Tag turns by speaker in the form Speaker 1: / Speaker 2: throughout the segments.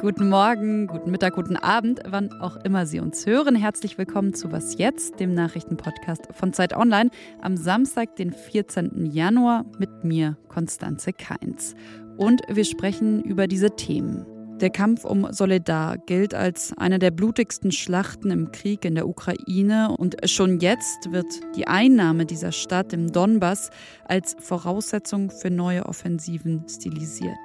Speaker 1: Guten Morgen, guten Mittag, guten Abend, wann auch immer Sie uns hören. Herzlich willkommen zu Was Jetzt, dem Nachrichtenpodcast von Zeit Online am Samstag, den 14. Januar mit mir, Konstanze Keins. Und wir sprechen über diese Themen. Der Kampf um Soledar gilt als eine der blutigsten Schlachten im Krieg in der Ukraine und schon jetzt wird die Einnahme dieser Stadt im Donbass als Voraussetzung für neue Offensiven stilisiert.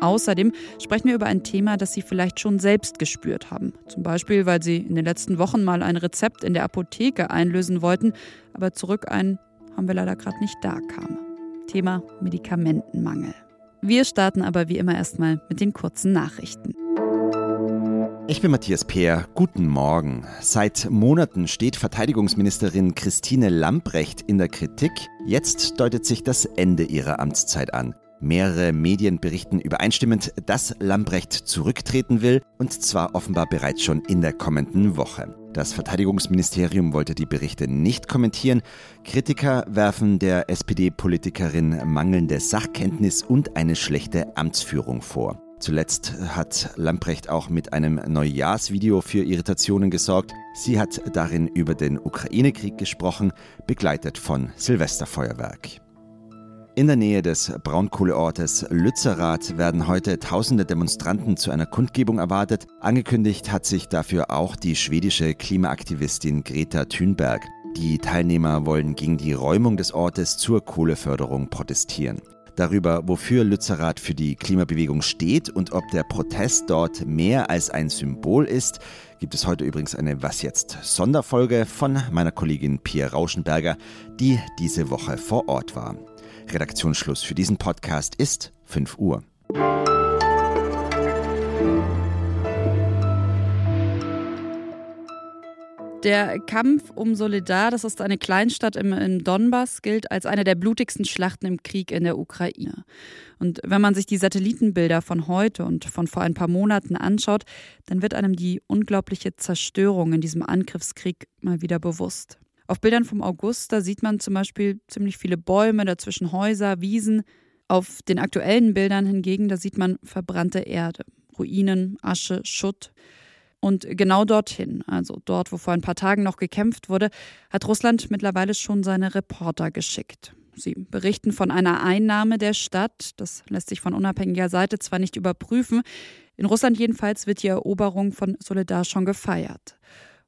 Speaker 1: Außerdem sprechen wir über ein Thema, das Sie vielleicht schon selbst gespürt haben. Zum Beispiel, weil Sie in den letzten Wochen mal ein Rezept in der Apotheke einlösen wollten, aber zurück ein haben wir leider gerade nicht da kam. Thema Medikamentenmangel. Wir starten aber wie immer erstmal mit den kurzen Nachrichten.
Speaker 2: Ich bin Matthias Peer. Guten Morgen. Seit Monaten steht Verteidigungsministerin Christine Lamprecht in der Kritik. Jetzt deutet sich das Ende ihrer Amtszeit an. Mehrere Medien berichten übereinstimmend, dass Lambrecht zurücktreten will, und zwar offenbar bereits schon in der kommenden Woche. Das Verteidigungsministerium wollte die Berichte nicht kommentieren. Kritiker werfen der SPD-Politikerin mangelnde Sachkenntnis und eine schlechte Amtsführung vor. Zuletzt hat Lamprecht auch mit einem Neujahrsvideo für Irritationen gesorgt. Sie hat darin über den Ukraine-Krieg gesprochen, begleitet von Silvesterfeuerwerk. In der Nähe des Braunkohleortes Lützerath werden heute tausende Demonstranten zu einer Kundgebung erwartet. Angekündigt hat sich dafür auch die schwedische Klimaaktivistin Greta Thunberg. Die Teilnehmer wollen gegen die Räumung des Ortes zur Kohleförderung protestieren. Darüber, wofür Lützerath für die Klimabewegung steht und ob der Protest dort mehr als ein Symbol ist, gibt es heute übrigens eine Was jetzt Sonderfolge von meiner Kollegin Pia Rauschenberger, die diese Woche vor Ort war. Redaktionsschluss für diesen Podcast ist 5 Uhr.
Speaker 1: Der Kampf um Solidar, das ist eine Kleinstadt im, im, Donbass, gilt als eine der blutigsten Schlachten im Krieg in der Ukraine. Und wenn man sich die Satellitenbilder von heute und von vor ein paar Monaten anschaut, dann wird einem die unglaubliche Zerstörung in diesem Angriffskrieg mal wieder bewusst. Auf Bildern vom August, da sieht man zum Beispiel ziemlich viele Bäume, dazwischen Häuser, Wiesen. Auf den aktuellen Bildern hingegen, da sieht man verbrannte Erde, Ruinen, Asche, Schutt. Und genau dorthin, also dort, wo vor ein paar Tagen noch gekämpft wurde, hat Russland mittlerweile schon seine Reporter geschickt. Sie berichten von einer Einnahme der Stadt. Das lässt sich von unabhängiger Seite zwar nicht überprüfen. In Russland jedenfalls wird die Eroberung von Soledar schon gefeiert.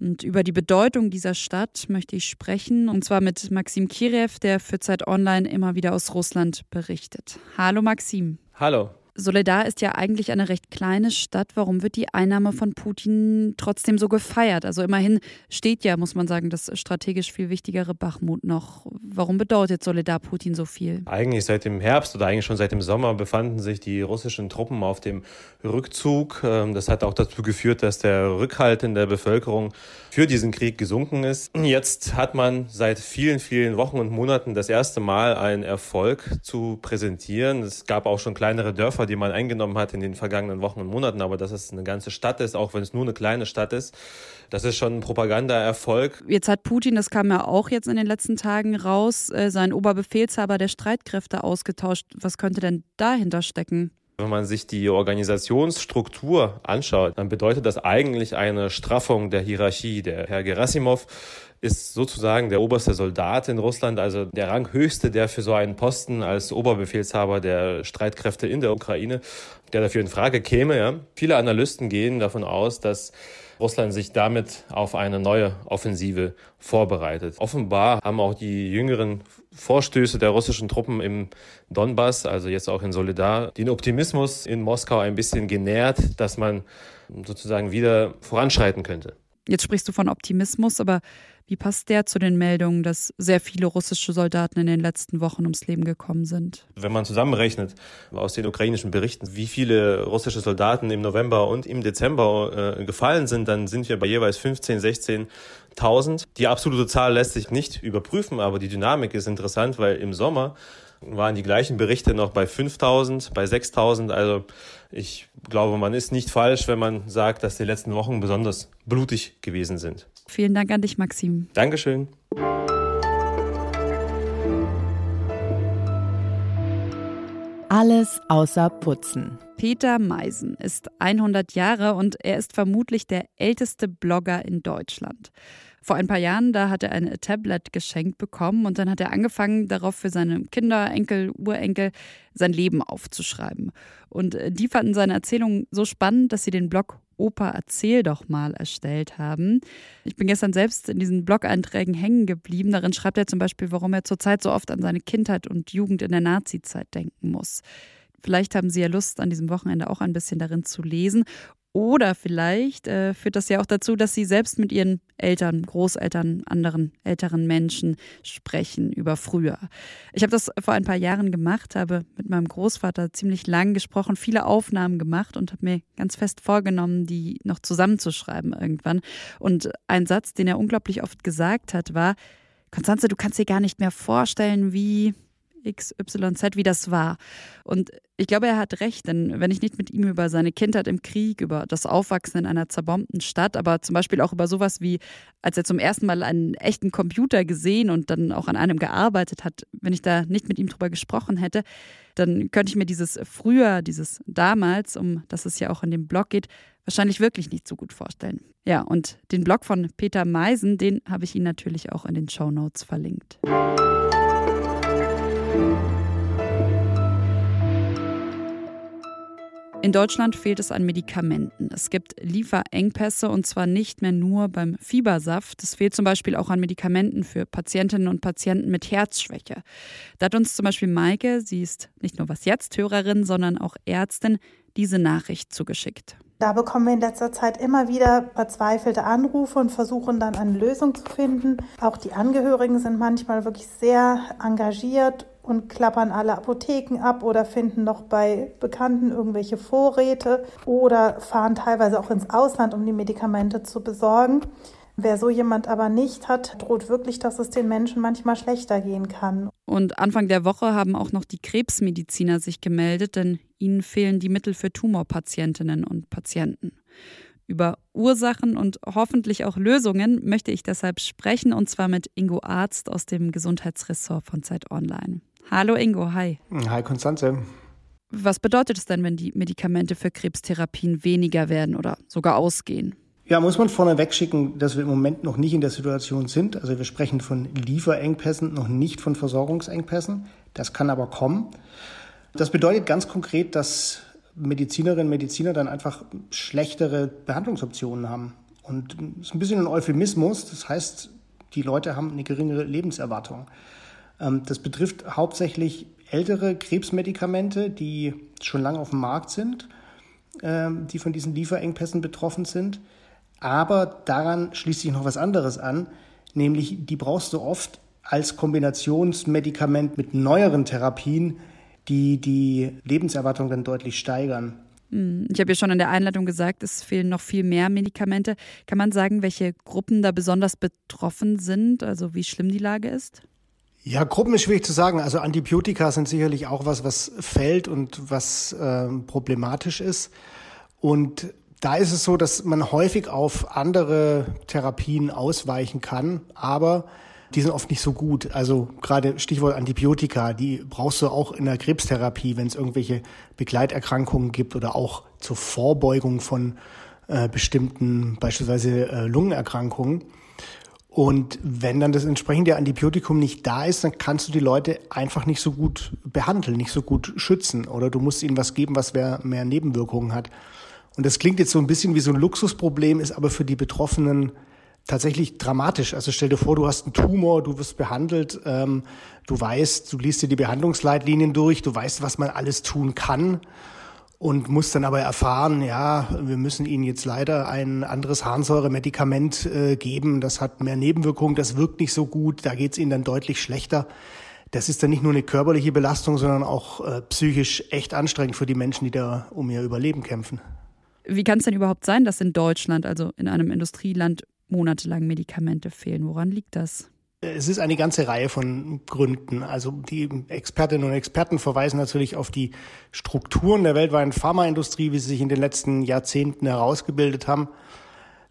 Speaker 1: Und über die Bedeutung dieser Stadt möchte ich sprechen, und zwar mit Maxim Kirev, der für Zeit Online immer wieder aus Russland berichtet. Hallo Maxim.
Speaker 3: Hallo.
Speaker 1: Soledar ist ja eigentlich eine recht kleine Stadt. Warum wird die Einnahme von Putin trotzdem so gefeiert? Also immerhin steht ja, muss man sagen, das strategisch viel wichtigere Bachmut noch. Warum bedeutet Soledar Putin so viel?
Speaker 3: Eigentlich seit dem Herbst oder eigentlich schon seit dem Sommer befanden sich die russischen Truppen auf dem Rückzug. Ähm, das hat auch dazu geführt, dass der Rückhalt in der Bevölkerung für diesen Krieg gesunken ist. Jetzt hat man seit vielen, vielen Wochen und Monaten das erste Mal einen Erfolg zu präsentieren. Es gab auch schon kleinere Dörfer, die man eingenommen hat in den vergangenen Wochen und Monaten, aber dass es eine ganze Stadt ist, auch wenn es nur eine kleine Stadt ist, das ist schon ein Propagandaerfolg.
Speaker 1: Jetzt hat Putin, das kam ja auch jetzt in den letzten Tagen raus, äh, seinen Oberbefehlshaber der Streitkräfte ausgetauscht. Was könnte denn dahinter stecken?
Speaker 3: Wenn man sich die Organisationsstruktur anschaut, dann bedeutet das eigentlich eine Straffung der Hierarchie. Der Herr Gerasimov ist sozusagen der oberste Soldat in Russland, also der Ranghöchste, der für so einen Posten als Oberbefehlshaber der Streitkräfte in der Ukraine, der dafür in Frage käme. Ja. Viele Analysten gehen davon aus, dass Russland sich damit auf eine neue Offensive vorbereitet. Offenbar haben auch die jüngeren Vorstöße der russischen Truppen im Donbass, also jetzt auch in Solidar, den Optimismus in Moskau ein bisschen genährt, dass man sozusagen wieder voranschreiten könnte.
Speaker 1: Jetzt sprichst du von Optimismus, aber wie passt der zu den Meldungen, dass sehr viele russische Soldaten in den letzten Wochen ums Leben gekommen sind?
Speaker 3: Wenn man zusammenrechnet aus den ukrainischen Berichten, wie viele russische Soldaten im November und im Dezember äh, gefallen sind, dann sind wir bei jeweils 15, 16.000. Die absolute Zahl lässt sich nicht überprüfen, aber die Dynamik ist interessant, weil im Sommer waren die gleichen Berichte noch bei 5000, bei 6000. Also ich glaube, man ist nicht falsch, wenn man sagt, dass die letzten Wochen besonders blutig gewesen sind.
Speaker 1: Vielen Dank an dich, Maxim.
Speaker 3: Dankeschön.
Speaker 4: Alles außer Putzen.
Speaker 1: Peter Meisen ist 100 Jahre und er ist vermutlich der älteste Blogger in Deutschland. Vor ein paar Jahren, da hat er ein Tablet geschenkt bekommen und dann hat er angefangen, darauf für seine Kinder, Enkel, Urenkel sein Leben aufzuschreiben. Und die fanden seine Erzählung so spannend, dass sie den Blog Opa, erzähl doch mal erstellt haben. Ich bin gestern selbst in diesen Blog-Einträgen hängen geblieben. Darin schreibt er zum Beispiel, warum er zurzeit so oft an seine Kindheit und Jugend in der Nazi-Zeit denken muss. Vielleicht haben Sie ja Lust, an diesem Wochenende auch ein bisschen darin zu lesen. Oder vielleicht äh, führt das ja auch dazu, dass sie selbst mit ihren Eltern, Großeltern, anderen älteren Menschen sprechen über früher. Ich habe das vor ein paar Jahren gemacht, habe mit meinem Großvater ziemlich lang gesprochen, viele Aufnahmen gemacht und habe mir ganz fest vorgenommen, die noch zusammenzuschreiben irgendwann. Und ein Satz, den er unglaublich oft gesagt hat, war, Konstanze, du kannst dir gar nicht mehr vorstellen, wie XYZ, wie das war. Und ich glaube, er hat recht, denn wenn ich nicht mit ihm über seine Kindheit im Krieg, über das Aufwachsen in einer zerbombten Stadt, aber zum Beispiel auch über sowas wie, als er zum ersten Mal einen echten Computer gesehen und dann auch an einem gearbeitet hat, wenn ich da nicht mit ihm drüber gesprochen hätte, dann könnte ich mir dieses früher, dieses damals, um das es ja auch in dem Blog geht, wahrscheinlich wirklich nicht so gut vorstellen. Ja, und den Blog von Peter Meisen, den habe ich Ihnen natürlich auch in den Show Notes verlinkt. In Deutschland fehlt es an Medikamenten. Es gibt Lieferengpässe und zwar nicht mehr nur beim Fiebersaft. Es fehlt zum Beispiel auch an Medikamenten für Patientinnen und Patienten mit Herzschwäche. Da hat uns zum Beispiel Maike, sie ist nicht nur was jetzt Hörerin, sondern auch Ärztin, diese Nachricht zugeschickt.
Speaker 5: Da bekommen wir in letzter Zeit immer wieder verzweifelte Anrufe und versuchen dann eine Lösung zu finden. Auch die Angehörigen sind manchmal wirklich sehr engagiert und klappern alle Apotheken ab oder finden noch bei Bekannten irgendwelche Vorräte oder fahren teilweise auch ins Ausland, um die Medikamente zu besorgen. Wer so jemand aber nicht hat, droht wirklich, dass es den Menschen manchmal schlechter gehen kann.
Speaker 1: Und Anfang der Woche haben auch noch die Krebsmediziner sich gemeldet, denn ihnen fehlen die Mittel für Tumorpatientinnen und Patienten. Über Ursachen und hoffentlich auch Lösungen möchte ich deshalb sprechen, und zwar mit Ingo Arzt aus dem Gesundheitsressort von Zeit Online. Hallo Ingo, hi.
Speaker 6: Hi Konstanze.
Speaker 1: Was bedeutet es denn, wenn die Medikamente für Krebstherapien weniger werden oder sogar ausgehen?
Speaker 6: Ja, muss man vorneweg schicken, dass wir im Moment noch nicht in der Situation sind. Also wir sprechen von Lieferengpässen, noch nicht von Versorgungsengpässen. Das kann aber kommen. Das bedeutet ganz konkret, dass Medizinerinnen und Mediziner dann einfach schlechtere Behandlungsoptionen haben. Und es ist ein bisschen ein Euphemismus. Das heißt, die Leute haben eine geringere Lebenserwartung. Ähm, das betrifft hauptsächlich ältere Krebsmedikamente, die schon lange auf dem Markt sind, ähm, die von diesen Lieferengpässen betroffen sind. Aber daran schließt sich noch was anderes an, nämlich die brauchst du oft als Kombinationsmedikament mit neueren Therapien, die die Lebenserwartung dann deutlich steigern.
Speaker 1: Hm, ich habe ja schon in der Einleitung gesagt, es fehlen noch viel mehr Medikamente. Kann man sagen, welche Gruppen da besonders betroffen sind, also wie schlimm die Lage ist?
Speaker 6: Ja, Gruppen ist schwierig zu sagen. Also Antibiotika sind sicherlich auch was, was fällt und was äh, problematisch ist. Und da ist es so, dass man häufig auf andere Therapien ausweichen kann, aber die sind oft nicht so gut. Also gerade Stichwort Antibiotika, die brauchst du auch in der Krebstherapie, wenn es irgendwelche Begleiterkrankungen gibt oder auch zur Vorbeugung von äh, bestimmten, beispielsweise äh, Lungenerkrankungen. Und wenn dann das entsprechende Antibiotikum nicht da ist, dann kannst du die Leute einfach nicht so gut behandeln, nicht so gut schützen. Oder du musst ihnen was geben, was mehr, Nebenwirkungen hat. Und das klingt jetzt so ein bisschen wie so ein Luxusproblem, ist aber für die Betroffenen tatsächlich dramatisch. Also stell dir vor, du hast einen Tumor, du wirst behandelt, ähm, du weißt, du liest dir die Behandlungsleitlinien durch, du weißt, was man alles tun kann und muss dann aber erfahren, ja, wir müssen Ihnen jetzt leider ein anderes Harnsäuremedikament äh, geben, das hat mehr Nebenwirkungen, das wirkt nicht so gut, da geht es Ihnen dann deutlich schlechter. Das ist dann nicht nur eine körperliche Belastung, sondern auch äh, psychisch echt anstrengend für die Menschen, die da um ihr Überleben kämpfen.
Speaker 1: Wie kann es denn überhaupt sein, dass in Deutschland, also in einem Industrieland, monatelang Medikamente fehlen? Woran liegt das?
Speaker 6: Es ist eine ganze Reihe von Gründen. Also die Expertinnen und Experten verweisen natürlich auf die Strukturen der weltweiten Pharmaindustrie, wie sie sich in den letzten Jahrzehnten herausgebildet haben.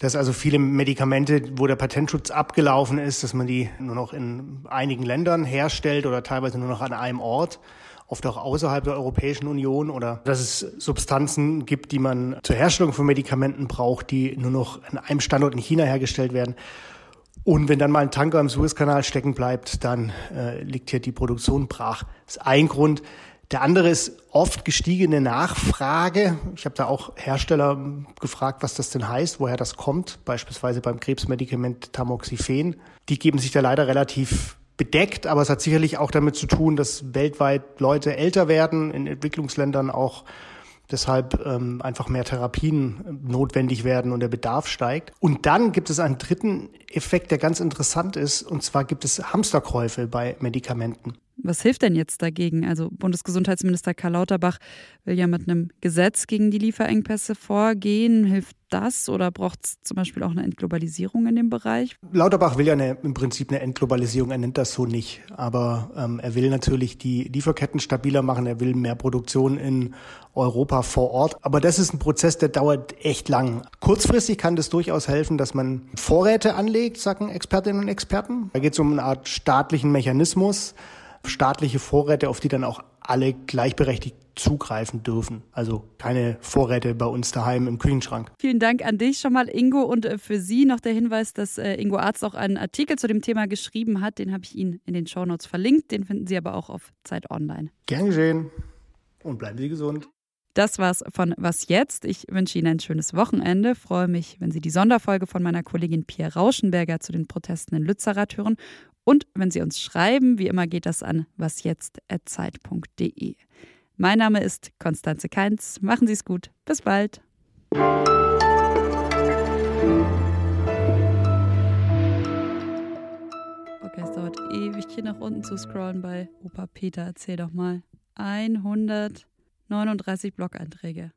Speaker 6: Dass also viele Medikamente, wo der Patentschutz abgelaufen ist, dass man die nur noch in einigen Ländern herstellt oder teilweise nur noch an einem Ort. oft auch außerhalb der Europäischen Union oder dass es Substanzen gibt, die man zur Herstellung von Medikamenten braucht, die nur noch an einem Standort in China hergestellt werden. Und wenn dann mal ein Tanker im Suezkanal stecken bleibt, dann äh, liegt hier die Produktion brach. Das ist ein Grund. Der andere ist oft gestiegene Nachfrage. Ich habe da auch Hersteller gefragt, was das denn heißt, woher das kommt. Beispielsweise beim Krebsmedikament Tamoxifen. Die geben sich da leider relativ bedeckt, aber es hat sicherlich auch damit zu tun, dass weltweit Leute älter werden, in Entwicklungsländern auch deshalb ähm, einfach mehr Therapien notwendig werden und der Bedarf steigt. Und dann gibt es einen dritten Effekt, der ganz interessant ist, und zwar gibt es Hamsterkäufe bei Medikamenten.
Speaker 1: Was hilft denn jetzt dagegen? Also Bundesgesundheitsminister Karl Lauterbach will ja mit einem Gesetz gegen die Lieferengpässe vorgehen. Hilft das oder braucht es zum Beispiel auch eine Entglobalisierung in dem Bereich?
Speaker 6: Lauterbach will ja eine, im Prinzip eine Entglobalisierung, er nennt das so nicht. Aber ähm, er will natürlich die Lieferketten stabiler machen, er will mehr Produktion in Europa vor Ort. Aber das ist ein Prozess, der dauert echt lang. Kurzfristig kann das durchaus helfen, dass man Vorräte anlegt, sagen Expertinnen und Experten. Da geht es um eine Art staatlichen Mechanismus staatliche Vorräte, auf die dann auch alle gleichberechtigt zugreifen dürfen. Also keine Vorräte bei uns daheim im Küchenschrank.
Speaker 1: Vielen Dank an dich schon mal, Ingo. Und äh, für Sie noch der Hinweis, dass äh, Ingo Arzt auch einen Artikel zu dem Thema geschrieben hat. Den habe ich Ihnen in den Shownotes verlinkt. Den finden Sie aber auch auf Zeit Online.
Speaker 6: Gern geschehen. Und bleiben Sie gesund.
Speaker 1: Das war's von Was jetzt? Ich wünsche Ihnen ein schönes Wochenende. Freue mich, wenn Sie die Sonderfolge von meiner Kollegin Pia Rauschenberger zu den Protesten in Lützerath hören und wenn Sie uns schreiben, wie immer geht das an wasjetzt.zeit.de. Mein Name ist Konstanze Keinz. Machen Sie es gut. Bis bald. Okay, es dauert ewig hier nach unten zu scrollen bei Opa Peter. Erzähl doch mal. 139 Blog-Einträge.